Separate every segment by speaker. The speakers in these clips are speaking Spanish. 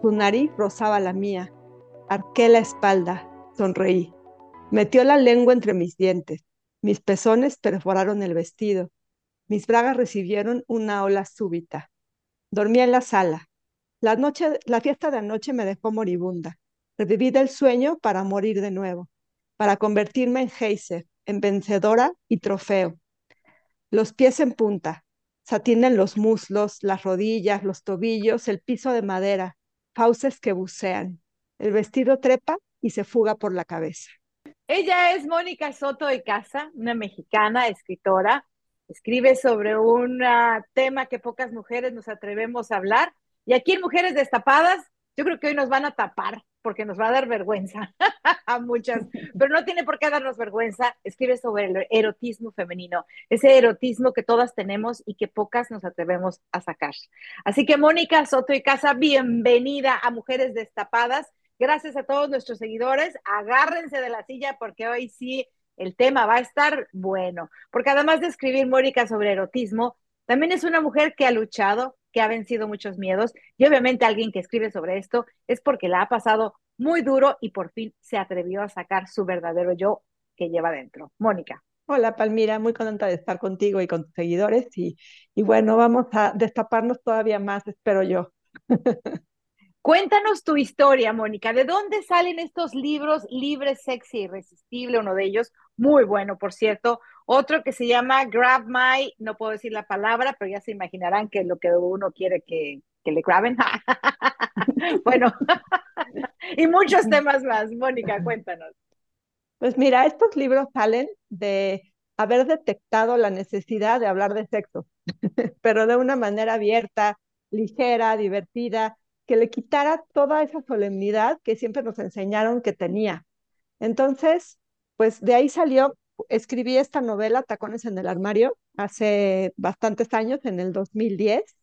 Speaker 1: Su nariz rozaba la mía. Arqué la espalda. Sonreí. Metió la lengua entre mis dientes. Mis pezones perforaron el vestido. Mis bragas recibieron una ola súbita. Dormí en la sala. La, noche, la fiesta de anoche me dejó moribunda. Reviví del sueño para morir de nuevo, para convertirme en geyser, en vencedora y trofeo. Los pies en punta, en los muslos, las rodillas, los tobillos, el piso de madera, fauces que bucean. El vestido trepa y se fuga por la cabeza.
Speaker 2: Ella es Mónica Soto de Casa, una mexicana escritora. Escribe sobre un uh, tema que pocas mujeres nos atrevemos a hablar. Y aquí en Mujeres Destapadas, yo creo que hoy nos van a tapar porque nos va a dar vergüenza a muchas, pero no tiene por qué darnos vergüenza. Escribe sobre el erotismo femenino, ese erotismo que todas tenemos y que pocas nos atrevemos a sacar. Así que Mónica Soto y Casa, bienvenida a Mujeres Destapadas. Gracias a todos nuestros seguidores. Agárrense de la silla porque hoy sí el tema va a estar bueno. Porque además de escribir Mónica sobre erotismo, también es una mujer que ha luchado, que ha vencido muchos miedos y obviamente alguien que escribe sobre esto es porque la ha pasado muy duro y por fin se atrevió a sacar su verdadero yo que lleva dentro. Mónica.
Speaker 1: Hola Palmira, muy contenta de estar contigo y con tus seguidores y, y bueno, vamos a destaparnos todavía más, espero yo.
Speaker 2: Cuéntanos tu historia, Mónica. ¿De dónde salen estos libros Libre, Sexy, Irresistible? Uno de ellos, muy bueno, por cierto. Otro que se llama Grab My, no puedo decir la palabra, pero ya se imaginarán que es lo que uno quiere que, que le graben. bueno, y muchos temas más. Mónica, cuéntanos.
Speaker 1: Pues mira, estos libros salen de haber detectado la necesidad de hablar de sexo, pero de una manera abierta, ligera, divertida que le quitara toda esa solemnidad que siempre nos enseñaron que tenía. Entonces, pues de ahí salió, escribí esta novela, Tacones en el Armario, hace bastantes años, en el 2010,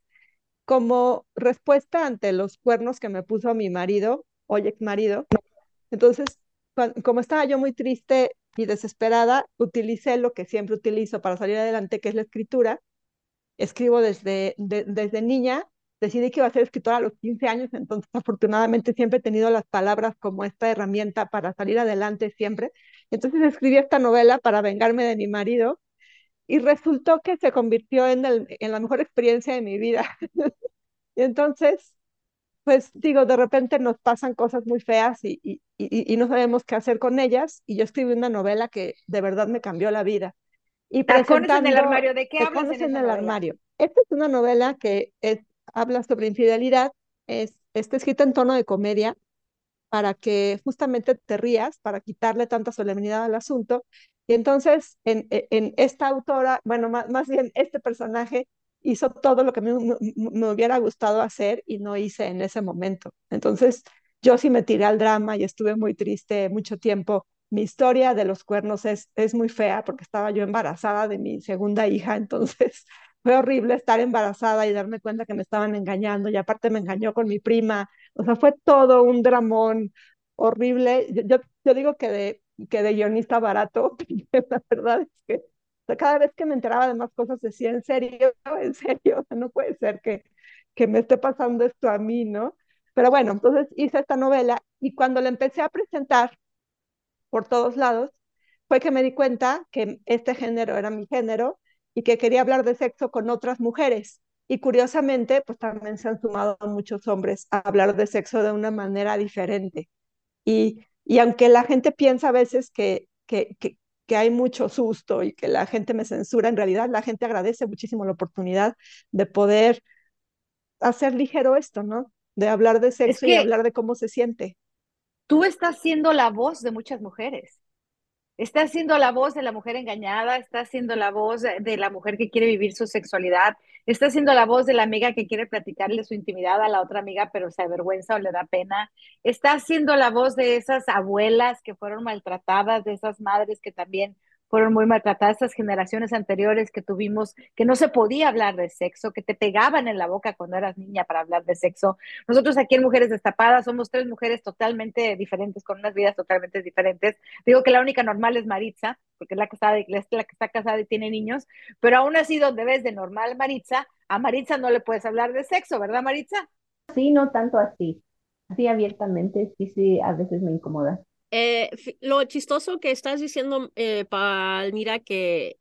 Speaker 1: como respuesta ante los cuernos que me puso mi marido, hoy ex marido. Entonces, como estaba yo muy triste y desesperada, utilicé lo que siempre utilizo para salir adelante, que es la escritura. Escribo desde, desde niña decidí que iba a ser escritora a los 15 años, entonces afortunadamente siempre he tenido las palabras como esta herramienta para salir adelante siempre. Entonces escribí esta novela para vengarme de mi marido y resultó que se convirtió en, el, en la mejor experiencia de mi vida. y entonces, pues digo, de repente nos pasan cosas muy feas y, y, y, no sabemos qué hacer con ellas y yo escribí una novela que de verdad me cambió la vida.
Speaker 2: Y presentando, en el armario, ¿de qué hablas
Speaker 1: en, en el armario? Esta es una novela que es habla sobre infidelidad, es, está escrita en tono de comedia para que justamente te rías, para quitarle tanta solemnidad al asunto. Y entonces, en, e, en esta autora, bueno, más, más, bien este personaje hizo todo lo que me, me, me, hubiera gustado hacer y no hice en ese momento. Entonces, yo sí me tiré al drama y estuve muy triste mucho tiempo. Mi historia de los cuernos es, es muy fea porque estaba yo embarazada de mi segunda hija, entonces fue horrible estar embarazada y darme cuenta que me estaban engañando y aparte me engañó con mi prima. O sea, fue todo un dramón horrible. Yo, yo digo que de, que de guionista barato, la verdad es que cada vez que me enteraba de más cosas decía, en serio, en serio, no puede ser que, que me esté pasando esto a mí, ¿no? Pero bueno, entonces hice esta novela y cuando la empecé a presentar por todos lados, fue que me di cuenta que este género era mi género y que quería hablar de sexo con otras mujeres. Y curiosamente, pues también se han sumado muchos hombres a hablar de sexo de una manera diferente. Y, y aunque la gente piensa a veces que, que, que, que hay mucho susto y que la gente me censura, en realidad la gente agradece muchísimo la oportunidad de poder hacer ligero esto, ¿no? De hablar de sexo y hablar de cómo se siente.
Speaker 2: Tú estás siendo la voz de muchas mujeres. Está siendo la voz de la mujer engañada, está siendo la voz de la mujer que quiere vivir su sexualidad, está siendo la voz de la amiga que quiere platicarle su intimidad a la otra amiga, pero se avergüenza o le da pena. Está siendo la voz de esas abuelas que fueron maltratadas, de esas madres que también fueron muy maltratadas estas generaciones anteriores que tuvimos, que no se podía hablar de sexo, que te pegaban en la boca cuando eras niña para hablar de sexo. Nosotros aquí en Mujeres Destapadas somos tres mujeres totalmente diferentes, con unas vidas totalmente diferentes. Digo que la única normal es Maritza, porque es la que está, es la que está casada y tiene niños, pero aún así donde ves de normal Maritza, a Maritza no le puedes hablar de sexo, ¿verdad Maritza?
Speaker 3: Sí, no tanto así. Así abiertamente, sí, sí, a veces me incomoda.
Speaker 4: Eh, lo chistoso que estás diciendo, eh, Palmira, que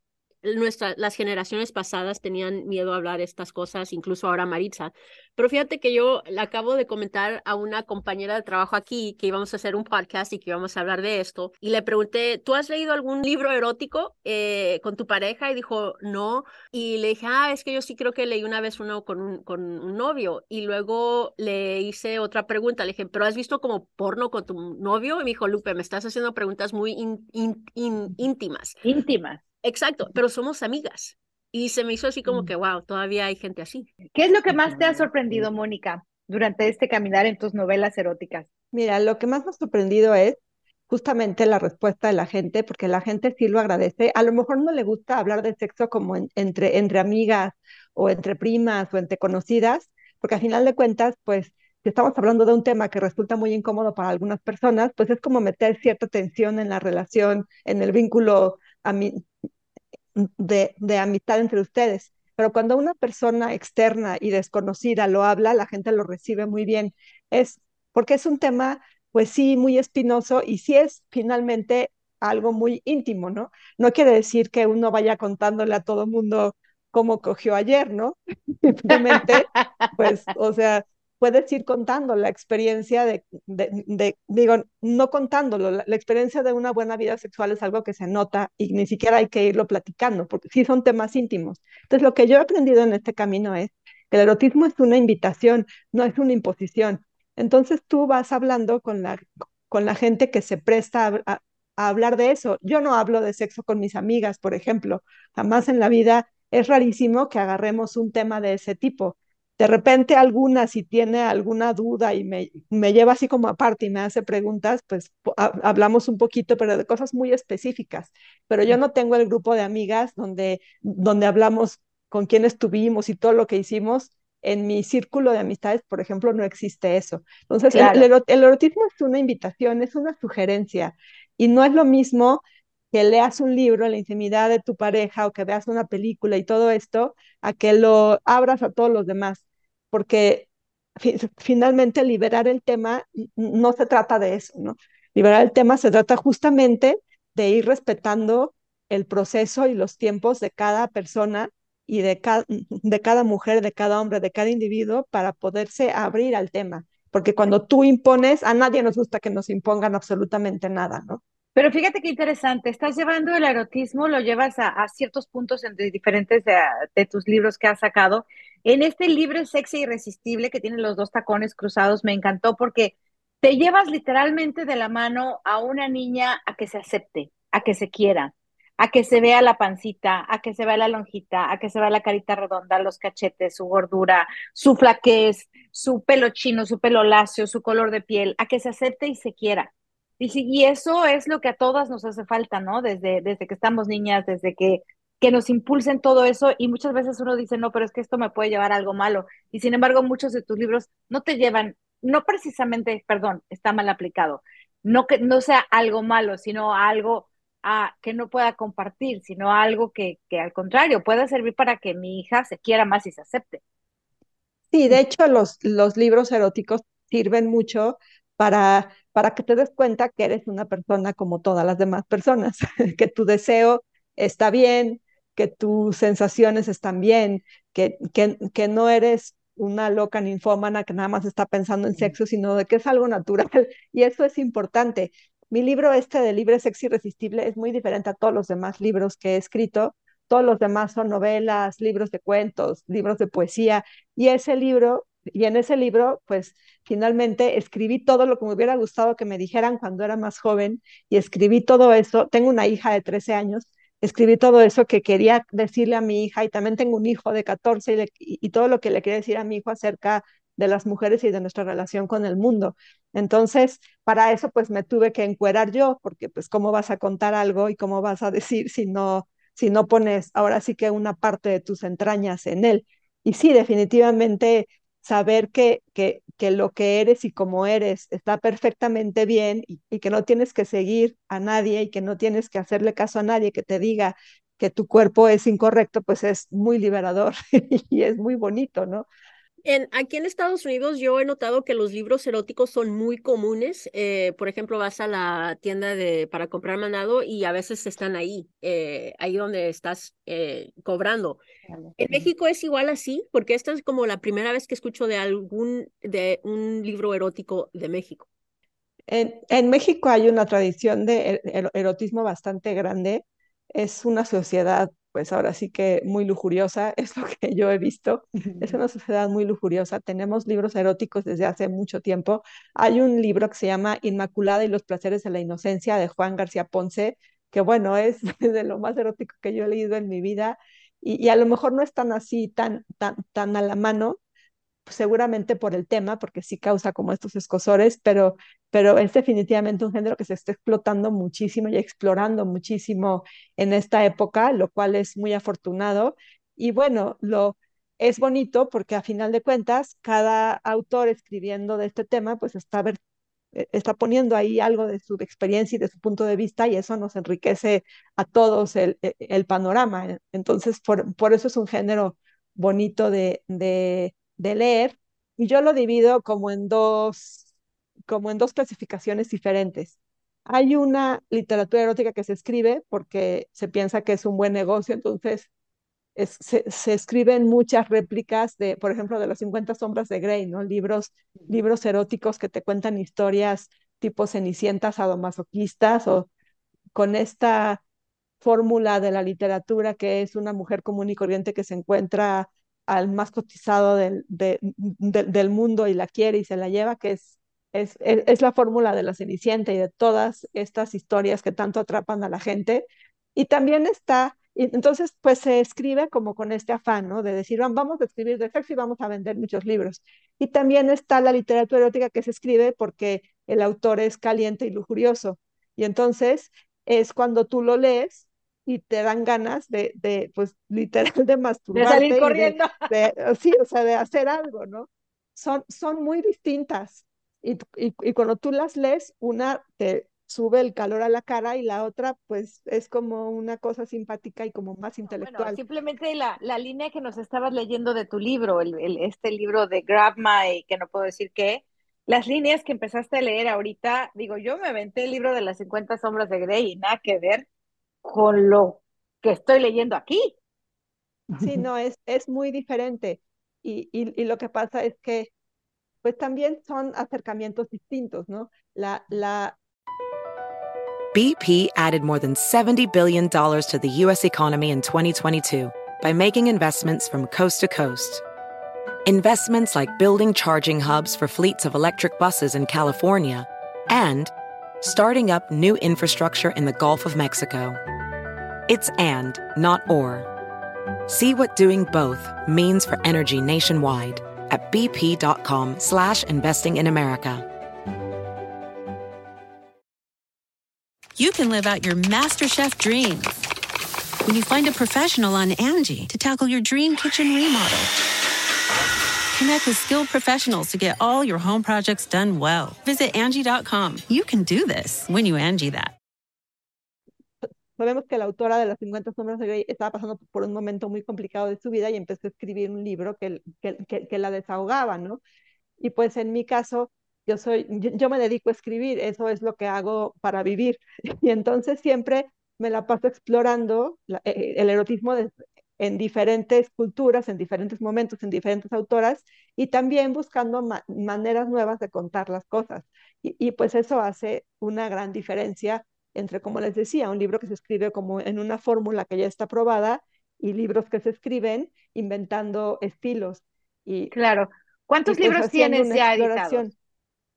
Speaker 4: nuestra, las generaciones pasadas tenían miedo a hablar estas cosas, incluso ahora Maritza. Pero fíjate que yo le acabo de comentar a una compañera de trabajo aquí que íbamos a hacer un podcast y que íbamos a hablar de esto. Y le pregunté, ¿tú has leído algún libro erótico eh, con tu pareja? Y dijo, no. Y le dije, ah, es que yo sí creo que leí una vez uno con un, con un novio. Y luego le hice otra pregunta. Le dije, ¿pero has visto como porno con tu novio? Y me dijo, Lupe, me estás haciendo preguntas muy íntimas.
Speaker 2: Íntimas.
Speaker 4: Exacto, pero somos amigas. Y se me hizo así como mm. que, wow, todavía hay gente así.
Speaker 2: ¿Qué es lo que más te ha sorprendido, Mónica, durante este caminar en tus novelas eróticas?
Speaker 1: Mira, lo que más me ha sorprendido es justamente la respuesta de la gente, porque la gente sí lo agradece. A lo mejor no le gusta hablar de sexo como entre, entre amigas o entre primas o entre conocidas, porque al final de cuentas, pues, si estamos hablando de un tema que resulta muy incómodo para algunas personas, pues es como meter cierta tensión en la relación, en el vínculo a mí, de, de amistad entre ustedes. Pero cuando una persona externa y desconocida lo habla, la gente lo recibe muy bien. Es porque es un tema, pues sí, muy espinoso y sí es finalmente algo muy íntimo, ¿no? No quiere decir que uno vaya contándole a todo mundo cómo cogió ayer, ¿no? Simplemente, pues, o sea, puedes ir contando la experiencia de, digo, no contándolo, la, experiencia de una buena vida sexual es algo que se nota y ni siquiera hay que irlo platicando, porque sí son temas íntimos. Entonces, lo que yo he aprendido en este camino es que el erotismo es una invitación, no es una imposición. Entonces, tú vas hablando con la, con la gente que se presta a hablar de eso. Yo no hablo de sexo con mis amigas, por ejemplo, jamás en la vida es rarísimo que agarremos un tema de ese tipo de repente alguna, si tiene alguna duda y me, me lleva así como aparte y me hace preguntas, pues hablamos un poquito, pero de cosas muy específicas. Pero yo no tengo el grupo de amigas donde, donde hablamos con quién estuvimos y todo lo que hicimos. En mi círculo de amistades, por ejemplo, no existe eso. Entonces, el, el erotismo es una invitación, es una sugerencia y no es lo mismo que leas un libro la intimidad de tu pareja o que veas una película y todo esto, a que lo abras a todos los demás, porque finalmente liberar el tema no se trata de eso, ¿no? Liberar el tema se trata justamente de ir respetando el proceso y los tiempos de cada persona y de, de cada mujer, de cada hombre, de cada individuo para poderse abrir al tema. Porque cuando tú impones, a nadie nos gusta que nos impongan absolutamente nada, ¿no?
Speaker 2: Pero fíjate qué interesante, estás llevando el erotismo, lo llevas a, ciertos puntos entre diferentes de, tus libros que has sacado. En este libro Sexy Irresistible, que tiene los dos tacones cruzados, me encantó porque te llevas literalmente de la mano a una niña a que se acepte, a que se quiera, a que se vea la pancita, a que se vea la lonjita, a que se vea la carita redonda, los cachetes, su gordura, su flaquez, su pelo chino, su pelo lacio, su color de piel, a que se acepte y se quiera y, eso es lo que a todas nos hace falta, ¿no? Desde, desde que estamos niñas, desde que, que nos impulsen todo eso y muchas veces uno dice, no, pero es que esto me puede llevar a algo malo. Y sin embargo, muchos de tus libros no te llevan, no precisamente, perdón, está mal aplicado, no que no sea algo malo, sino algo ah, que no pueda compartir, sino algo que, que al contrario pueda servir para que mi hija se quiera más y se acepte.
Speaker 1: Sí, de hecho los, los libros eróticos sirven mucho para, para que te des cuenta que eres una persona como todas las demás personas, que tu deseo está bien, que tus sensaciones están bien, que, que, que no eres una loca ninfómana que nada más está pensando en sexo, sino de que es algo natural. Y eso es importante. Mi libro este de Libre, Sexy Irresistible es muy diferente a todos los demás libros que he escrito. Todos los demás son novelas, libros de cuentos, libros de poesía. Y ese libro, y en ese libro, pues finalmente escribí todo lo que me hubiera gustado que me dijeran cuando era más joven y escribí todo eso. Tengo una hija de 13 años escribí todo eso que quería decirle a mi hija y también tengo un hijo de 14 y, todo lo que le quería decir a mi hijo acerca de las mujeres y de nuestra relación con el mundo. Entonces, para eso pues me tuve que encuerar yo, porque pues cómo vas a contar algo y cómo vas a decir si no, si no pones ahora sí que una parte de tus entrañas en él. Y sí, definitivamente saber que, que, que lo que eres y cómo eres está perfectamente bien y, y, que no tienes que seguir a nadie y que no tienes que hacerle caso a nadie que te diga que tu cuerpo es incorrecto, pues es muy liberador y es muy bonito, ¿no?
Speaker 4: En, aquí en Estados Unidos yo he notado que los libros eróticos son muy comunes. Eh, por ejemplo, vas a la tienda de, para comprar mandado y a veces están ahí, eh, ahí donde estás eh, cobrando. En México es igual así, porque esta es como la primera vez que escucho de algún, de un libro erótico de México.
Speaker 1: En, en México hay una tradición de er, erotismo bastante grande. Es una sociedad pues ahora sí que muy lujuriosa, es lo que yo he visto. Es una sociedad muy lujuriosa. Tenemos libros eróticos desde hace mucho tiempo. Hay un libro que se llama Inmaculada y los placeres de la inocencia de Juan García Ponce, que bueno, es de lo más erótico que yo he leído en mi vida y, y a lo mejor no es tan así, tan, tan, tan a la mano, seguramente por el tema, porque sí causa como estos escosores, pero, pero es definitivamente un género que se está explotando muchísimo y explorando muchísimo en esta época, lo cual es muy afortunado. Y bueno, lo es bonito porque a final de cuentas, cada autor escribiendo de este tema, pues está, ver, e, está poniendo ahí algo de su experiencia y de su punto de vista y eso nos enriquece a todos el, e, el panorama. Entonces, por, por eso es un género bonito de de leer y yo lo divido como en dos, como en dos clasificaciones diferentes. Hay una literatura erótica que se escribe porque se piensa que es un buen negocio, entonces es, se, se, escriben muchas réplicas de, por ejemplo, de las 50 sombras de Grey, ¿no? Libros, libros eróticos que te cuentan historias tipo cenicientas sadomasoquistas o con esta fórmula de la literatura que es una mujer común y corriente que se encuentra al más cotizado del, de, de, del mundo y la quiere y se la lleva, que es, es, es la fórmula de la Cenicienta y de todas estas historias que tanto atrapan a la gente. Y también está, entonces pues se escribe como con este afán, ¿no? De decir, vamos a escribir de sexo y vamos a vender muchos libros. Y también está la literatura erótica que se escribe porque el autor es caliente y lujurioso. Y entonces es cuando tú lo lees y te dan ganas de, de pues literal de masturbarte.
Speaker 2: De salir corriendo.
Speaker 1: De, de, sí, o sea, de hacer algo, ¿no? Son, son muy distintas. Y, y, y, cuando tú las lees, una te sube el calor a la cara y la otra pues es como una cosa simpática y como más intelectual.
Speaker 2: Bueno, simplemente la, la línea que nos estabas leyendo de tu libro, el, el, este libro de Grab My, que no puedo decir qué, las líneas que empezaste a leer ahorita, digo, yo me aventé el libro de las 50 sombras de Grey y nada que ver con lo que estoy leyendo aquí.
Speaker 1: Sí, no, es, es muy diferente. Y, y, y, lo que pasa es que, pues también son acercamientos distintos, ¿no? La, la...
Speaker 5: BP added more than $70 billion to the U.S. economy in 2022 by making investments from coast to coast. Investments like building charging hubs for fleets of electric buses in California and starting up new infrastructure in the Gulf of Mexico. It's and, not or. See what doing both means for energy nationwide at bp.com slash investing in America.
Speaker 6: You can live out your MasterChef dreams when you find a professional on Angie to tackle your dream kitchen remodel Connect with skilled professionals to get all your home projects done well. Visit Angie.com. You can do this when you Angie that.
Speaker 1: Sabemos que la autora de las 50 sombras de Grey estaba pasando por un momento muy complicado de su vida y empezó a escribir un libro que, que, que, que la desahogaba, ¿no? Y pues en mi caso, yo soy, yo, yo, me dedico a escribir, eso es lo que hago para vivir. Y entonces siempre me la paso explorando la, eh, el erotismo de, en diferentes culturas, en diferentes momentos, en diferentes autoras, y también buscando ma maneras nuevas de contar las cosas. Y, y, pues eso hace una gran diferencia entre, como les decía, un libro que se escribe como en una fórmula que ya está probada y libros que se escriben inventando estilos. Y,
Speaker 2: claro. ¿Cuántos
Speaker 1: y pues
Speaker 2: libros tienes ya editados?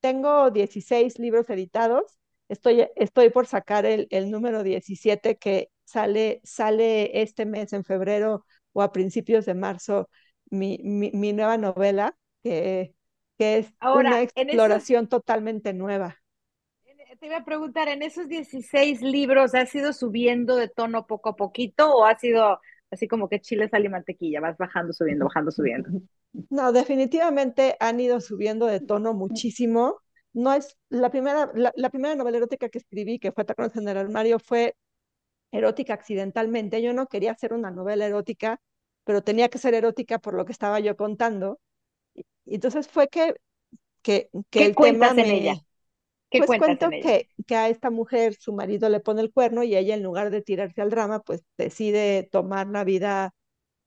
Speaker 1: Tengo 16 libros editados. Estoy, estoy por sacar el, el número 17 que sale, sale este mes, en febrero o a principios de marzo, mi, mi, mi nueva novela, que, que es
Speaker 2: Ahora,
Speaker 1: una exploración
Speaker 2: esos,
Speaker 1: totalmente nueva.
Speaker 2: Te iba a preguntar, ¿en esos 16 libros has ido subiendo de tono poco a poquito o ha sido así como que chile, sal y mantequilla, vas bajando, subiendo, bajando, subiendo?
Speaker 1: No, definitivamente han ido subiendo de tono muchísimo. No es la primera, la, la primera novela erótica que escribí, que fue Tacones en el armario, fue erótica accidentalmente. Yo no quería hacer una novela erótica, pero tenía que ser erótica por lo que estaba yo contando. Y, entonces fue que, que, que
Speaker 2: ¿Qué
Speaker 1: el
Speaker 2: cuentas
Speaker 1: tema
Speaker 2: en
Speaker 1: me...
Speaker 2: ella? ¿Qué
Speaker 1: pues cuento que, que a esta mujer su marido le pone el cuerno y ella en lugar de tirarse al drama, pues decide tomar la vida,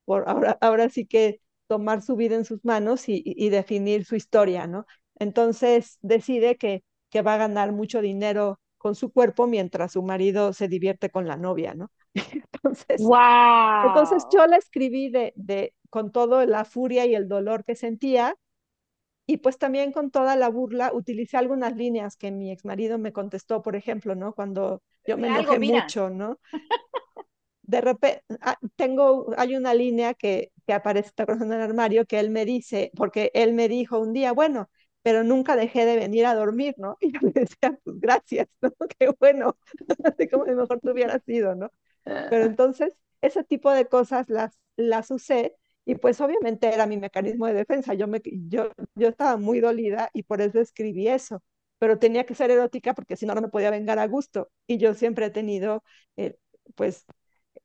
Speaker 1: por ahora, ahora sí que tomar su vida en sus manos y, y definir su historia, ¿no? Entonces decide que, que va a ganar mucho dinero con su cuerpo mientras su marido se divierte con la novia, ¿no? Entonces,
Speaker 2: wow.
Speaker 1: entonces yo la escribí de, de, con toda la furia y el dolor que sentía y pues también con toda la burla utilicé algunas líneas que mi ex marido me contestó, por ejemplo, ¿no? Cuando yo me enojé mucho, ¿no? De repente, ah, tengo, hay una línea que, que aparece en el armario que él me dice, porque él me dijo un día, bueno, pero nunca dejé de venir a dormir, ¿no? Y yo le decía, pues gracias, ¿no? Qué bueno, así como mejor tú hubieras sido, ¿no? Pero entonces, ese tipo de cosas las, las usé y pues obviamente era mi mecanismo de defensa. Yo, me, yo, yo estaba muy dolida y por eso escribí eso, pero tenía que ser erótica porque si no, no me podía vengar a gusto. Y yo siempre he tenido, eh, pues,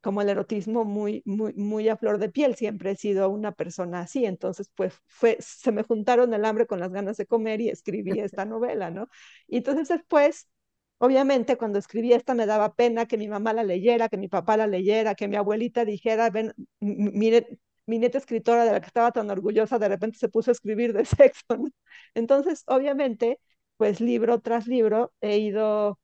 Speaker 1: como el erotismo muy, muy, muy a flor de piel, siempre he sido una persona así, entonces pues fue, se me juntaron el hambre con las ganas de comer y escribí esta novela, ¿no? Y entonces después, obviamente cuando escribí esta me daba pena que mi mamá la leyera, que mi papá la leyera, que mi abuelita dijera, ven, mire, mi nieta escritora de la que estaba tan orgullosa de repente se puso a escribir de sexo, ¿no? Entonces, obviamente, pues libro tras libro he ido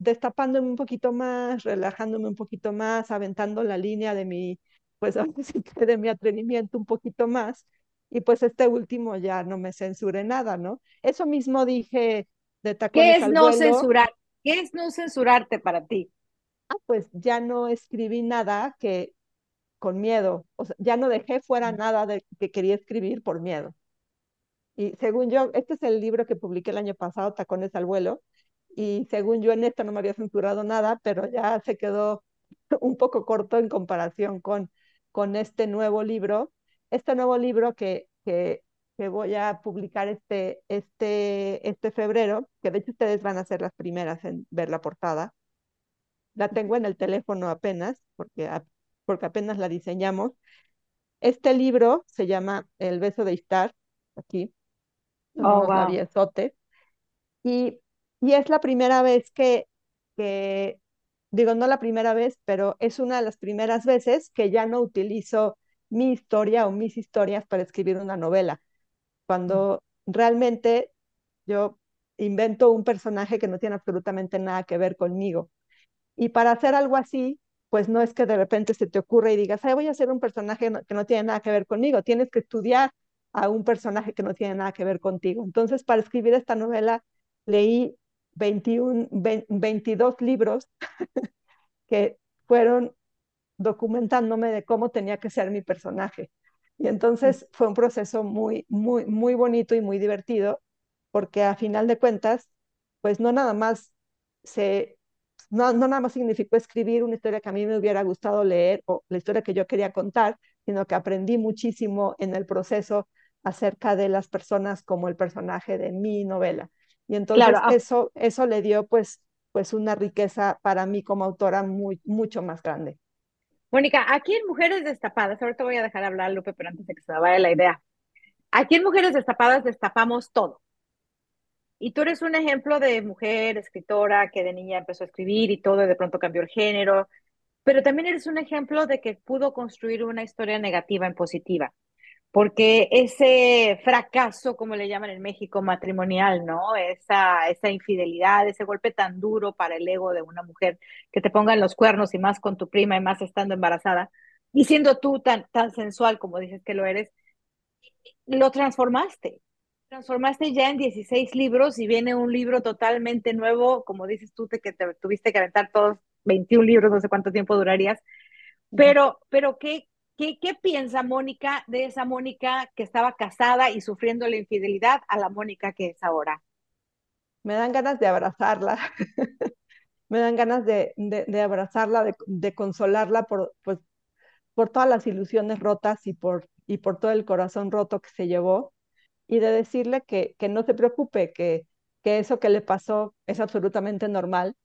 Speaker 1: destapándome un poquito más, relajándome un poquito más, aventando la línea de mi, pues de mi atrevimiento un poquito más. Y pues este último ya no me censuré nada, ¿no? Eso mismo dije de tacones
Speaker 2: ¿Qué es
Speaker 1: al
Speaker 2: no
Speaker 1: vuelo.
Speaker 2: censurar? ¿Qué es no censurarte para ti?
Speaker 1: Ah, pues ya no escribí nada que con miedo, o sea, ya no dejé fuera nada de que quería escribir por miedo. Y según yo, este es el libro que publiqué el año pasado, Tacones al vuelo, y según yo en esto no me había censurado nada, pero ya se quedó un poco corto en comparación con, con este nuevo libro. Este nuevo libro que, que, que voy a publicar este, este, este febrero, que de hecho ustedes van a ser las primeras en ver la portada. La tengo en el teléfono apenas, porque, porque apenas la diseñamos. Este libro se llama El beso de Istar, aquí,
Speaker 2: oh, wow.
Speaker 1: labiosotes, y y es la primera vez que, que, digo, no la primera vez, pero es una de las primeras veces que ya no utilizo mi historia o mis historias para escribir una novela. Cuando realmente yo invento un personaje que no tiene absolutamente nada que ver conmigo. Y para hacer algo así, pues no es que de repente se te ocurra y digas, Ay, voy a hacer un personaje que no tiene nada que ver conmigo. Tienes que estudiar a un personaje que no tiene nada que ver contigo. Entonces, para escribir esta novela, leí 21, 22 libros que fueron documentándome de cómo tenía que ser mi personaje. Y entonces fue un proceso muy, muy, muy bonito y muy divertido, porque a final de cuentas, pues no nada más se, no, no nada más significó escribir una historia que a mí me hubiera gustado leer o la historia que yo quería contar, sino que aprendí muchísimo en el proceso acerca de las personas como el personaje de mi novela. Y entonces eso, eso le dio pues, pues una riqueza para mí como autora muy, mucho más grande.
Speaker 2: Mónica, aquí en Mujeres Destapadas, ahorita voy a dejar hablar Lupe, pero antes de que se me vaya la idea. Aquí en Mujeres Destapadas destapamos todo. Y tú eres un ejemplo de mujer escritora que de niña empezó a escribir y todo, y de pronto cambió el género, pero también eres un ejemplo de que pudo construir una historia negativa en positiva, porque ese fracaso, como le llaman en México, matrimonial, ¿no? Esa, esa infidelidad, ese golpe tan duro para el ego de una mujer, que te pongan los cuernos y más con tu prima y más estando embarazada, y siendo tú tan, tan sensual como dices que lo eres, lo transformaste transformaste ya en 16 libros y viene un libro totalmente nuevo, como dices tú, que te tuviste que aventar todos 21 libros, no sé cuánto tiempo durarías. Pero, pero ¿qué, qué, piensa Mónica de esa Mónica que estaba casada y sufriendo la infidelidad a la Mónica que es ahora?
Speaker 1: Me dan ganas de abrazarla. Me dan ganas de, abrazarla, de, consolarla por, pues, por todas las ilusiones rotas y por, todo el corazón roto que se llevó y de decirle que, no se preocupe, que eso que le pasó es absolutamente normal.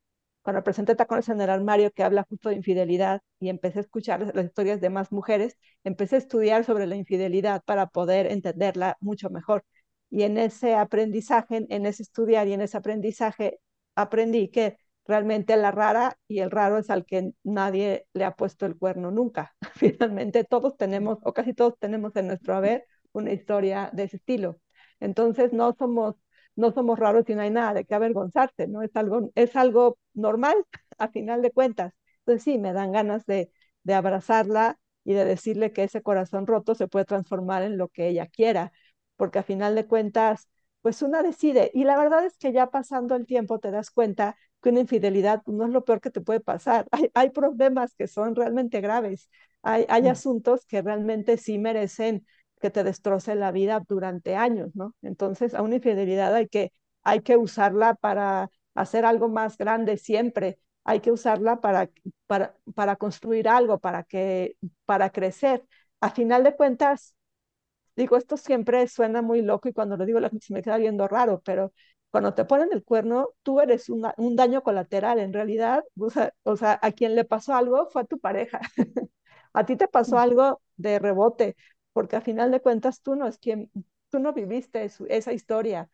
Speaker 1: Cuando presenté Tacones en el armario, que habla justo de infidelidad, y empecé a escuchar las historias de más mujeres, empecé a estudiar sobre la infidelidad para poder entenderla mucho mejor. Y en ese aprendizaje, en ese estudiar y en ese aprendizaje, aprendí que realmente la rara y el raro es al que nadie le ha puesto el cuerno nunca. Finalmente todos tenemos, o casi todos tenemos en nuestro haber, una historia de ese estilo. Entonces no somos, no somos raros y no hay nada de qué avergonzarse, ¿no? Es algo, es algo normal a final de cuentas. Entonces sí, me dan ganas de, de abrazarla y de decirle que ese corazón roto se puede transformar en lo que ella quiera, porque a final de cuentas, pues una decide. Y la verdad es que ya pasando el tiempo te das cuenta que una infidelidad no es lo peor que te puede pasar. Hay, hay problemas que son realmente graves. Hay, hay mm. asuntos que realmente sí merecen que te destroce la vida durante años, ¿no? Entonces, a una infidelidad hay que, hay que usarla para hacer algo más grande siempre, hay que usarla para, para, para construir algo, para, que, para crecer. A final de cuentas, digo, esto siempre suena muy loco y cuando lo digo la gente se me queda viendo raro, pero cuando te ponen el cuerno, tú eres un daño colateral. En realidad, o sea, o sea, a quien le pasó algo fue a tu pareja. a ti te pasó algo de rebote porque a final de cuentas tú no es quien, tú no viviste esa historia,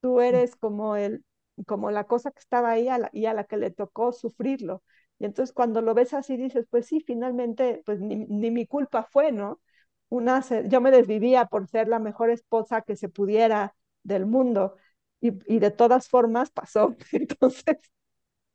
Speaker 1: tú eres como el, como la cosa que estaba ahí y a la que le tocó sufrirlo. Y entonces cuando lo ves así dices, pues sí, finalmente, pues ni, mi culpa fue, ¿no? Una, yo me desvivía por ser la mejor esposa que se pudiera del mundo y, y de todas formas pasó. Entonces,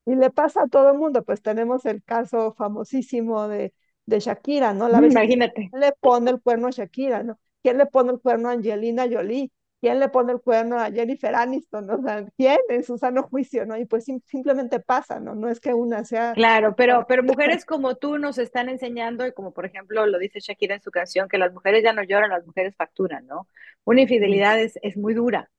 Speaker 1: y le pasa a todo el mundo, pues tenemos el caso famosísimo de de Shakira, ¿no? La
Speaker 2: mm, Imagínate.
Speaker 1: ¿Quién le pone el cuerno a Shakira, no? ¿Quién le pone el cuerno a Angelina Jolie? ¿Quién le pone el cuerno a Jennifer Aniston? O sea, ¿quién en su sano juicio, no? Y pues simplemente pasa, ¿no? No es que una sea...
Speaker 2: Claro, pero, pero mujeres como tú nos están enseñando, y como por ejemplo lo dice Shakira en su canción, que las mujeres ya no lloran, las mujeres facturan, ¿no? Una infidelidad es, es muy dura,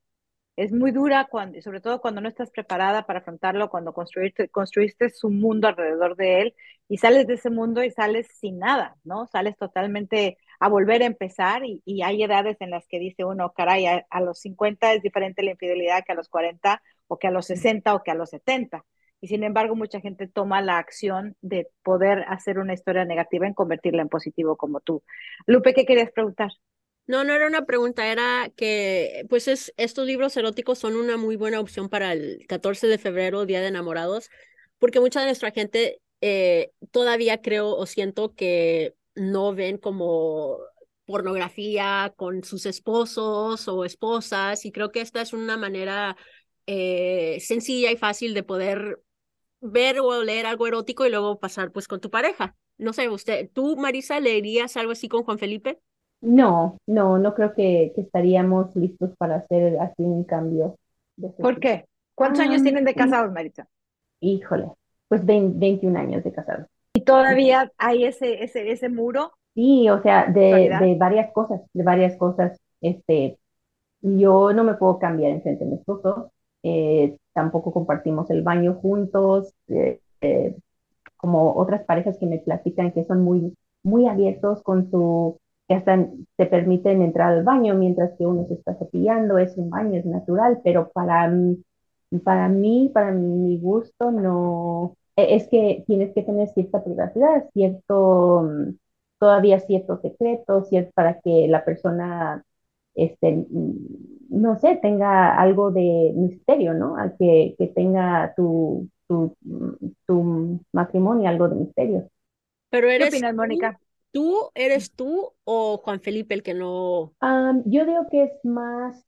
Speaker 2: es muy dura, cuando, sobre todo cuando no estás preparada para afrontarlo, cuando construiste, construiste su mundo alrededor de él y sales de ese mundo y sales sin nada, ¿no? Sales totalmente a volver a empezar y, hay edades en las que dice uno, caray, a, los 50 es diferente la infidelidad que a los 40 o que a los 60 o que a los 70. Y sin embargo, mucha gente toma la acción de poder hacer una historia negativa en convertirla en positivo como tú. Lupe, ¿qué querías preguntar?
Speaker 4: No, no era una pregunta, era que pues es, estos libros eróticos son una muy buena opción para el 14 de febrero, Día de Enamorados, porque mucha de nuestra gente eh, todavía creo o siento que no ven como pornografía con sus esposos o esposas y creo que esta es una manera eh, sencilla y fácil de poder ver o leer algo erótico y luego pasar pues con tu pareja. No sé, usted, ¿tú, Marisa, leerías algo así con Juan Felipe?
Speaker 3: No, no, no creo que, estaríamos listos para hacer así un cambio.
Speaker 2: ¿Por qué? ¿Cuántos años ah, tienen de casados, Marisa?
Speaker 3: Híjole, pues 21 años de casados.
Speaker 2: ¿Y todavía hay ese, ese, ese muro?
Speaker 3: Sí, o sea, de, varias cosas, de varias cosas. Este, yo no me puedo cambiar en frente de mi esposo, eh, tampoco compartimos el baño juntos, eh, eh, como otras parejas que me platican que son muy, muy abiertos con su que hasta te permiten entrar al baño mientras que uno se está cepillando, es un baño, es natural, pero para mí, para mí, para mi gusto, no, e, es que tienes que tener cierta privacidad, cierto, todavía cierto secreto, cierto, para que la persona, este, no sé, tenga algo de misterio, ¿no? Al que, que tenga tu, tu, tu matrimonio algo de misterio.
Speaker 4: Pero eres
Speaker 2: ¿Qué opinas, Mónica?
Speaker 4: ¿Tú eres tú o Juan Felipe el que no?
Speaker 3: yo digo que es más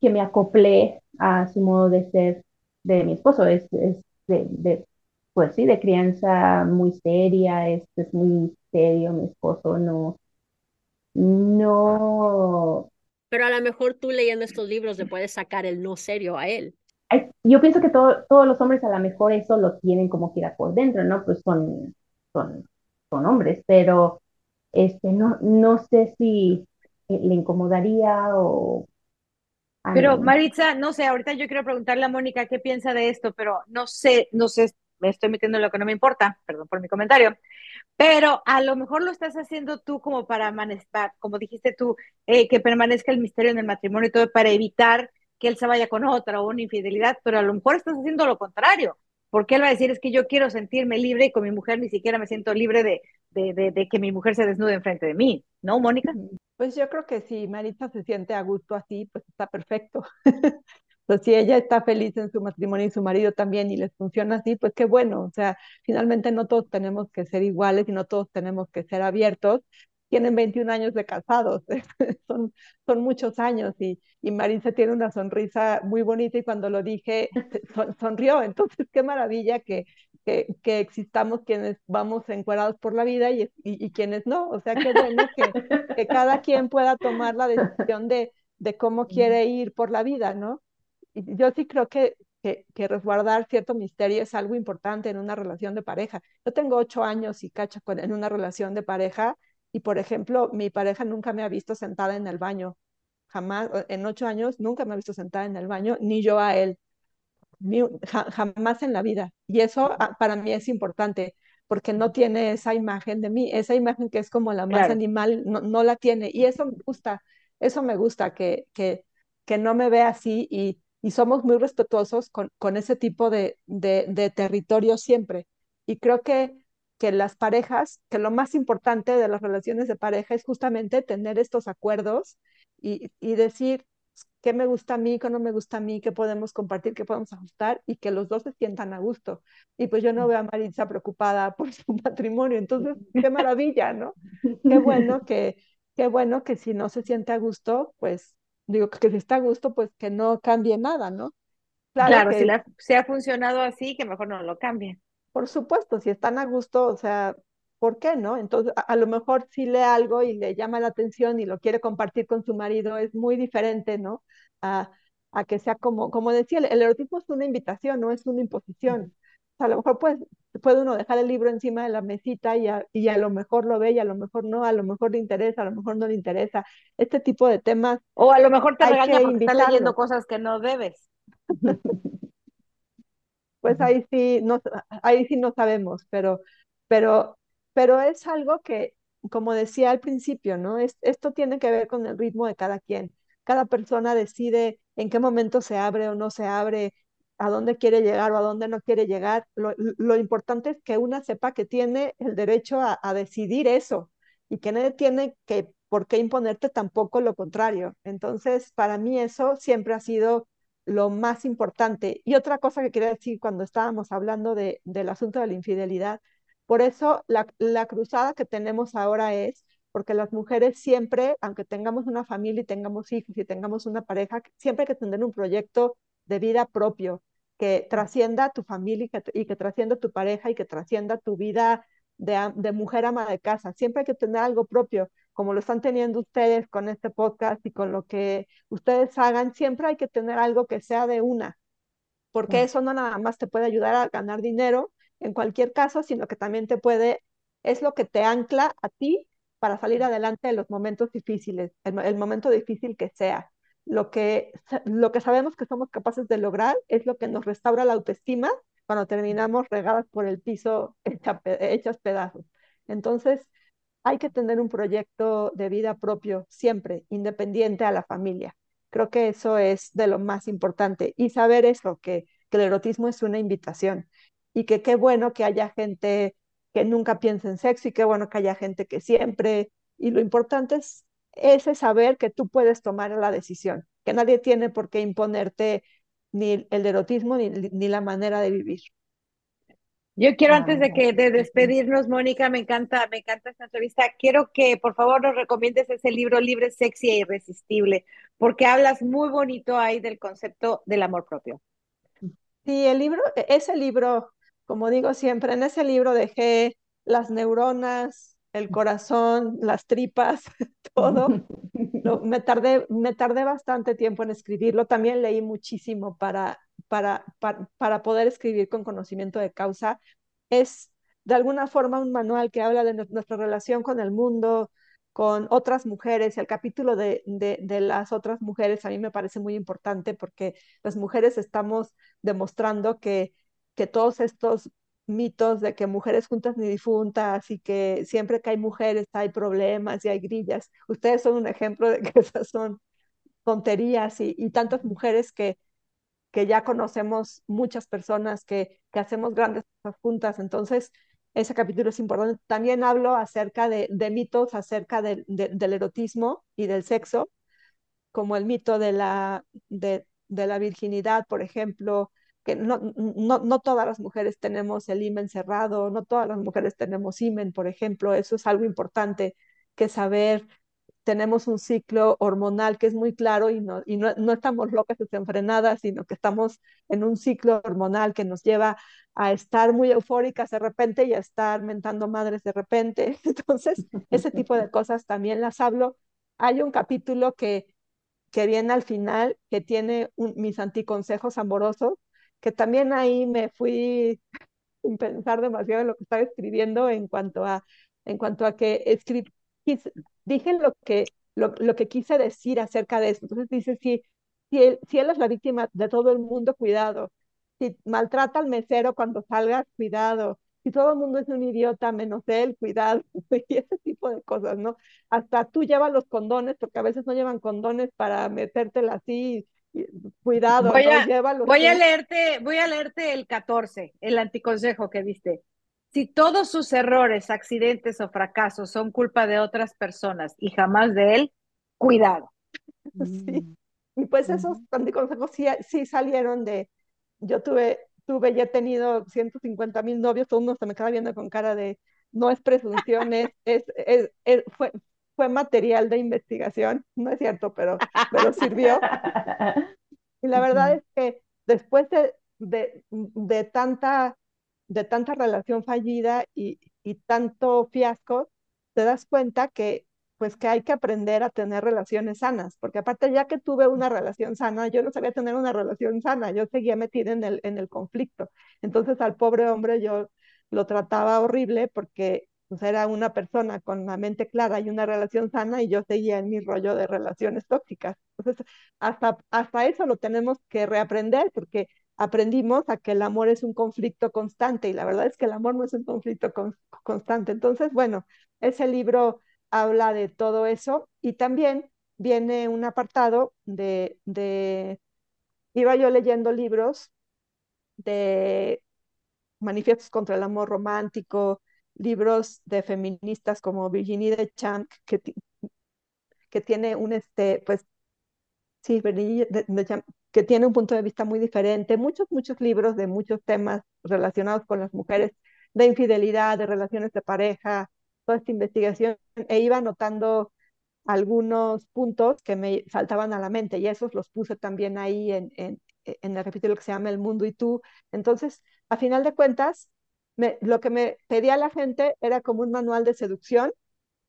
Speaker 3: que me acoplé a su modo de ser de mi esposo, es, es de, de, pues sí, de crianza muy seria, es, es muy serio mi esposo, no, no.
Speaker 4: Pero a lo mejor tú leyendo estos libros le puedes sacar el no serio a él.
Speaker 3: Yo pienso que todo, todos los hombres a lo mejor eso lo tienen como que por dentro, ¿no? Pues son, son con hombres, pero este, no, no sé si le incomodaría o...
Speaker 2: Pero Maritza, no sé, ahorita yo quiero preguntarle a Mónica qué piensa de esto, pero no sé, no sé, me estoy metiendo en lo que no me importa, perdón por mi comentario, pero a lo mejor lo estás haciendo tú como para, como dijiste tú, eh, que permanezca el misterio en el matrimonio y todo para evitar que él se vaya con otra o una infidelidad, pero a lo mejor estás haciendo lo contrario, porque él va a decir es que yo quiero sentirme libre y con mi mujer ni siquiera me siento libre de, de, de, que mi mujer se desnude enfrente de mí, ¿no, Mónica?
Speaker 1: Pues yo creo que si Marita se siente a gusto así, pues está perfecto. pues si ella está feliz en su matrimonio y su marido también y les funciona así, pues qué bueno. O sea, finalmente no todos tenemos que ser iguales y no todos tenemos que ser abiertos, tienen 21 años de casados, son, son muchos años y, y Marisa tiene una sonrisa muy bonita y cuando lo dije sonrió, entonces qué maravilla que, que, que, existamos quienes vamos encuadrados por la vida y, y, quienes no, o sea, qué bueno que, que, cada quien pueda tomar la decisión de, de cómo quiere ir por la vida, ¿no? Y yo sí creo que, que, que, resguardar cierto misterio es algo importante en una relación de pareja. Yo tengo ocho años y cacha en una relación de pareja y por ejemplo, mi pareja nunca me ha visto sentada en el baño, jamás, en ocho años nunca me ha visto sentada en el baño, ni yo a él, jamás en la vida. Y eso ah, para mí es importante, porque no tiene esa imagen de mí, esa imagen que es como la más animal, no, no, la tiene. Y eso me gusta, eso me gusta, que, que, que no me ve así y, y somos muy respetuosos con, con ese tipo de, de, de territorio siempre. Y creo que que las parejas, que lo más importante de las relaciones de pareja es justamente tener estos acuerdos y, y decir qué me gusta a mí, qué no me gusta a mí, qué podemos compartir, qué podemos ajustar y que los dos se sientan a gusto. Y pues yo no veo a Maritza preocupada por su matrimonio, entonces qué maravilla, ¿no? Qué bueno que, qué bueno que si no se siente a gusto, pues digo que si está a gusto, pues que no cambie nada, ¿no?
Speaker 2: Claro, si, la, si ha funcionado así, que mejor no lo cambie.
Speaker 1: Por supuesto, si están a gusto, o sea, ¿por qué no? Entonces, a, lo mejor si lee algo y le llama la atención y lo quiere compartir con su marido, es muy diferente, ¿no? A, a que sea como, como decía, el, erotismo es una invitación, no es una imposición. O sea, a lo mejor pues, puede uno dejar el libro encima de la mesita y a, y a lo mejor lo ve y a lo mejor no, a lo mejor le interesa, a lo mejor no le interesa. Este tipo de temas.
Speaker 2: O a lo mejor te regaña porque estás leyendo cosas que no debes.
Speaker 1: pues ahí sí no, ahí sí no sabemos, pero, pero, pero es algo que, como decía al principio, ¿no? Es, esto tiene que ver con el ritmo de cada quien. Cada persona decide en qué momento se abre o no se abre, a dónde quiere llegar o a dónde no quiere llegar. Lo, lo importante es que una sepa que tiene el derecho a, decidir eso y que nadie tiene que por qué imponerte tampoco lo contrario. Entonces, para mí eso siempre ha sido lo más importante. Y otra cosa que quería decir cuando estábamos hablando de, del asunto de la infidelidad, por eso la, cruzada que tenemos ahora es, porque las mujeres siempre, aunque tengamos una familia y tengamos hijos y tengamos una pareja, siempre hay que tener un proyecto de vida propio que trascienda tu familia y que, y que trascienda tu pareja y que trascienda tu vida de, de mujer ama de casa. Siempre hay que tener algo propio como lo están teniendo ustedes con este podcast y con lo que ustedes hagan, siempre hay que tener algo que sea de una, porque eso no nada más te puede ayudar a ganar dinero en cualquier caso, sino que también te puede, es lo que te ancla a ti para salir adelante de los momentos difíciles, el, momento difícil que sea. Lo que, lo que sabemos que somos capaces de lograr es lo que nos restaura la autoestima cuando terminamos regadas por el piso hechas pedazos. Entonces, hay que tener un proyecto de vida propio siempre, independiente a la familia. Creo que eso es de lo más importante y saber eso, que, que el erotismo es una invitación y que qué bueno que haya gente que nunca piensa en sexo y qué bueno que haya gente que siempre. Y lo importante es ese saber que tú puedes tomar la decisión, que nadie tiene por qué imponerte ni el erotismo ni, ni la manera de vivir.
Speaker 2: Yo quiero antes de que de despedirnos, Mónica, me encanta, me encanta esta entrevista. Quiero que por favor nos recomiendes ese libro Libre, Sexy e Irresistible, porque hablas muy bonito ahí del concepto del amor propio.
Speaker 1: Sí, el libro, e, ese libro, como digo siempre, en ese libro dejé las neuronas, el corazón, las tripas, todo. me, tardé, me tardé bastante tiempo en escribirlo. También leí muchísimo para, para, para, poder escribir con conocimiento de causa. Es de alguna forma un manual que habla de nuestra relación con el mundo, con otras mujeres. El capítulo de, de, de, las otras mujeres a mí me parece muy importante porque las mujeres estamos demostrando que, que todos estos mitos de que mujeres juntas ni difuntas y que siempre que hay mujeres hay problemas y hay grillas. Ustedes son un ejemplo de que esas son tonterías y, y tantas mujeres que, que ya conocemos muchas personas que, hacemos grandes juntas. Entonces, ese capítulo es importante. También hablo acerca de, mitos, acerca de, del erotismo y del sexo, como el mito de la, de la virginidad, por ejemplo, que no, no, no, todas las mujeres tenemos el imen cerrado, no todas las mujeres tenemos imen, por ejemplo, eso es algo importante que saber. Tenemos un ciclo hormonal que es muy claro y no, y no, no estamos locas desenfrenadas, sino que estamos en un ciclo hormonal que nos lleva a estar muy eufóricas de repente y a estar mentando madres de repente. Entonces, ese tipo de cosas también las hablo. Hay un capítulo que, que viene al final que tiene un, mis anticonsejos amorosos que también ahí me fui sin pensar demasiado en lo que estaba escribiendo en cuanto a, en cuanto a que escribí, dije lo que, lo, lo, que quise decir acerca de eso. Entonces dice, si, si, él, si él es la víctima de todo el mundo, cuidado. Si maltrata al mesero cuando salgas, cuidado. Si todo el mundo es un idiota menos él, cuidado. Y ese tipo de cosas, ¿no? Hasta tú llevas los condones, porque a veces no llevan condones para metértela así cuidado,
Speaker 2: voy, a, voy a leerte, voy a leerte el 14, el anticonsejo que viste. Si todos sus errores, accidentes o fracasos son culpa de otras personas y jamás de él, cuidado.
Speaker 1: Sí. Y pues esos anticonsejos sí, sí salieron de, yo tuve, tuve ya he tenido 150 mil novios, todo mundo se me queda viendo con cara de, no es presunción, es, es, es, fue, fue material de investigación, no es cierto, pero, pero sirvió. Y la verdad es que después de, de, de tanta, de tanta relación fallida y, y tanto fiasco, te das cuenta que pues que hay que aprender a tener relaciones sanas, porque aparte ya que tuve una relación sana, yo no sabía tener una relación sana, yo seguía metida en el, en el conflicto. Entonces al pobre hombre yo lo trataba horrible porque pues era una persona con la mente clara y una relación sana y yo seguía en mi rollo de relaciones tóxicas. Entonces, hasta, hasta eso lo tenemos que reaprender porque aprendimos a que el amor es un conflicto constante y la verdad es que el amor no es un conflicto con, constante. Entonces, bueno, ese libro habla de todo eso y también viene un apartado de, de iba yo leyendo libros de manifiestos contra el amor romántico, libros de feministas como Virginie de Champ, que, que tiene un, este, pues, sí, Virginie de, de que tiene un punto de vista muy diferente, muchos, muchos libros de muchos temas relacionados con las mujeres, de infidelidad, de relaciones de pareja, toda esta investigación, e iba anotando algunos puntos que me saltaban a la mente y esos los puse también ahí en, en, en el capítulo que se llama El mundo y tú. Entonces, a final de cuentas, lo que me pedía la gente era como un manual de seducción,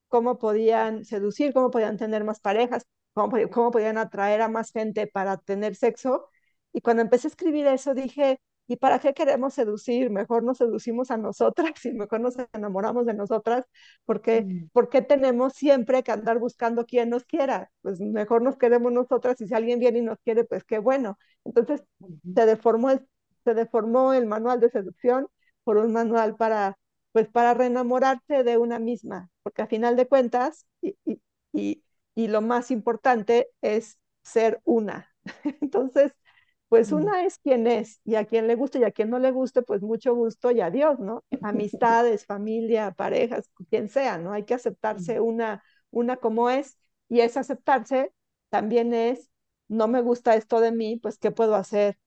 Speaker 1: cómo podían seducir, cómo podían tener más parejas, cómo, cómo podían atraer a más gente para tener sexo. Y cuando empecé a escribir eso dije, ¿y para qué queremos seducir? Mejor nos seducimos a nosotras y mejor nos enamoramos de nosotras, porque mm. ¿por qué tenemos siempre que andar buscando quien nos quiera? Pues mejor nos queremos nosotras y si alguien viene y nos quiere, pues qué bueno. Entonces se deformó se deformó el manual de seducción por un manual para pues para reenamorarse de una misma, porque a final de cuentas, y, y, y, lo más importante es ser una. Entonces, pues una es quien es, y a quien le guste y a quien no le guste, pues mucho gusto y adiós, ¿no? Amistades, familia, parejas, quien sea, ¿no? Hay que aceptarse una, una como es, y es aceptarse también es, no me gusta esto de mí, pues ¿qué puedo hacer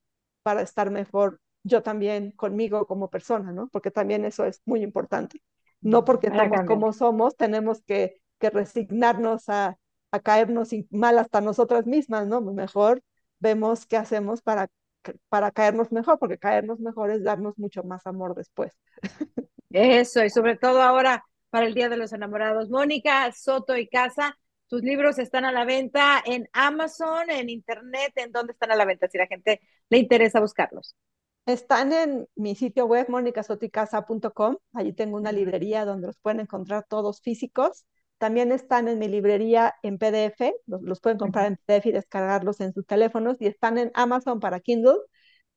Speaker 1: para estar mejor yo también conmigo como persona, ¿no? Porque también eso es muy importante. No porque somos como somos, tenemos que, que resignarnos a, a, caernos mal hasta nosotras mismas, ¿no? Mejor vemos qué hacemos para, para caernos mejor, porque caernos mejor es darnos mucho más amor después.
Speaker 2: Eso, y sobre todo ahora para el Día de los Enamorados. Mónica Soto y Casa, tus libros están a la venta en Amazon, en Internet, ¿en dónde están a la venta? Si la gente le interesa buscarlos.
Speaker 1: Están en mi sitio web, monicasoticasa.com. Allí tengo una librería donde los pueden encontrar todos físicos. También están en mi librería en PDF, los, pueden comprar en PDF y descargarlos en sus teléfonos. Y están en Amazon para Kindle.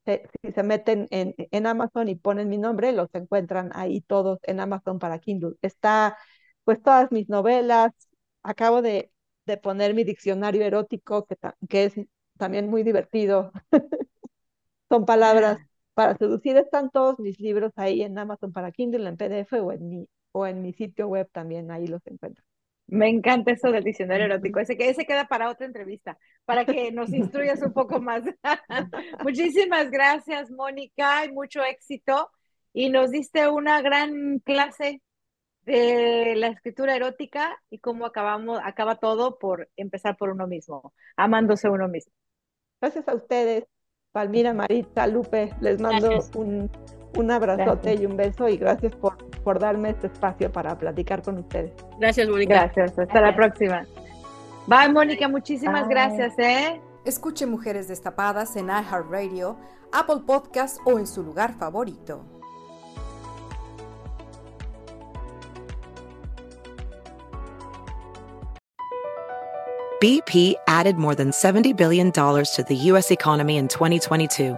Speaker 1: si se meten en, en, Amazon y ponen mi nombre, los encuentran ahí todos en Amazon para Kindle. Está pues todas mis novelas. Acabo de, de poner mi diccionario erótico, que, que es también muy divertido. Son palabras para seducir están todos mis libros ahí en Amazon para Kindle, en PDF o en mi, o en mi sitio web también, ahí los encuentro.
Speaker 2: Me encanta eso del diccionario erótico. Ese, ese queda para otra entrevista, para que nos instruyas un poco más. Muchísimas gracias, Mónica, y mucho éxito. Y nos diste una gran clase de la escritura erótica y cómo acabamos, acaba todo por empezar por uno mismo, amándose uno mismo.
Speaker 1: Gracias a ustedes. Palmira, Marita, Lupe, les mando un, un abrazote y un beso y gracias por, por darme este espacio para platicar con ustedes.
Speaker 4: Gracias, Mónica.
Speaker 2: Gracias, hasta la próxima. Bye, Mónica, muchísimas gracias, ¿eh?
Speaker 7: Escuche Mujeres Destapadas en iHeartRadio, Apple Podcast o en su lugar favorito.
Speaker 5: BP added more than $70 billion to the U.S. economy in 2022.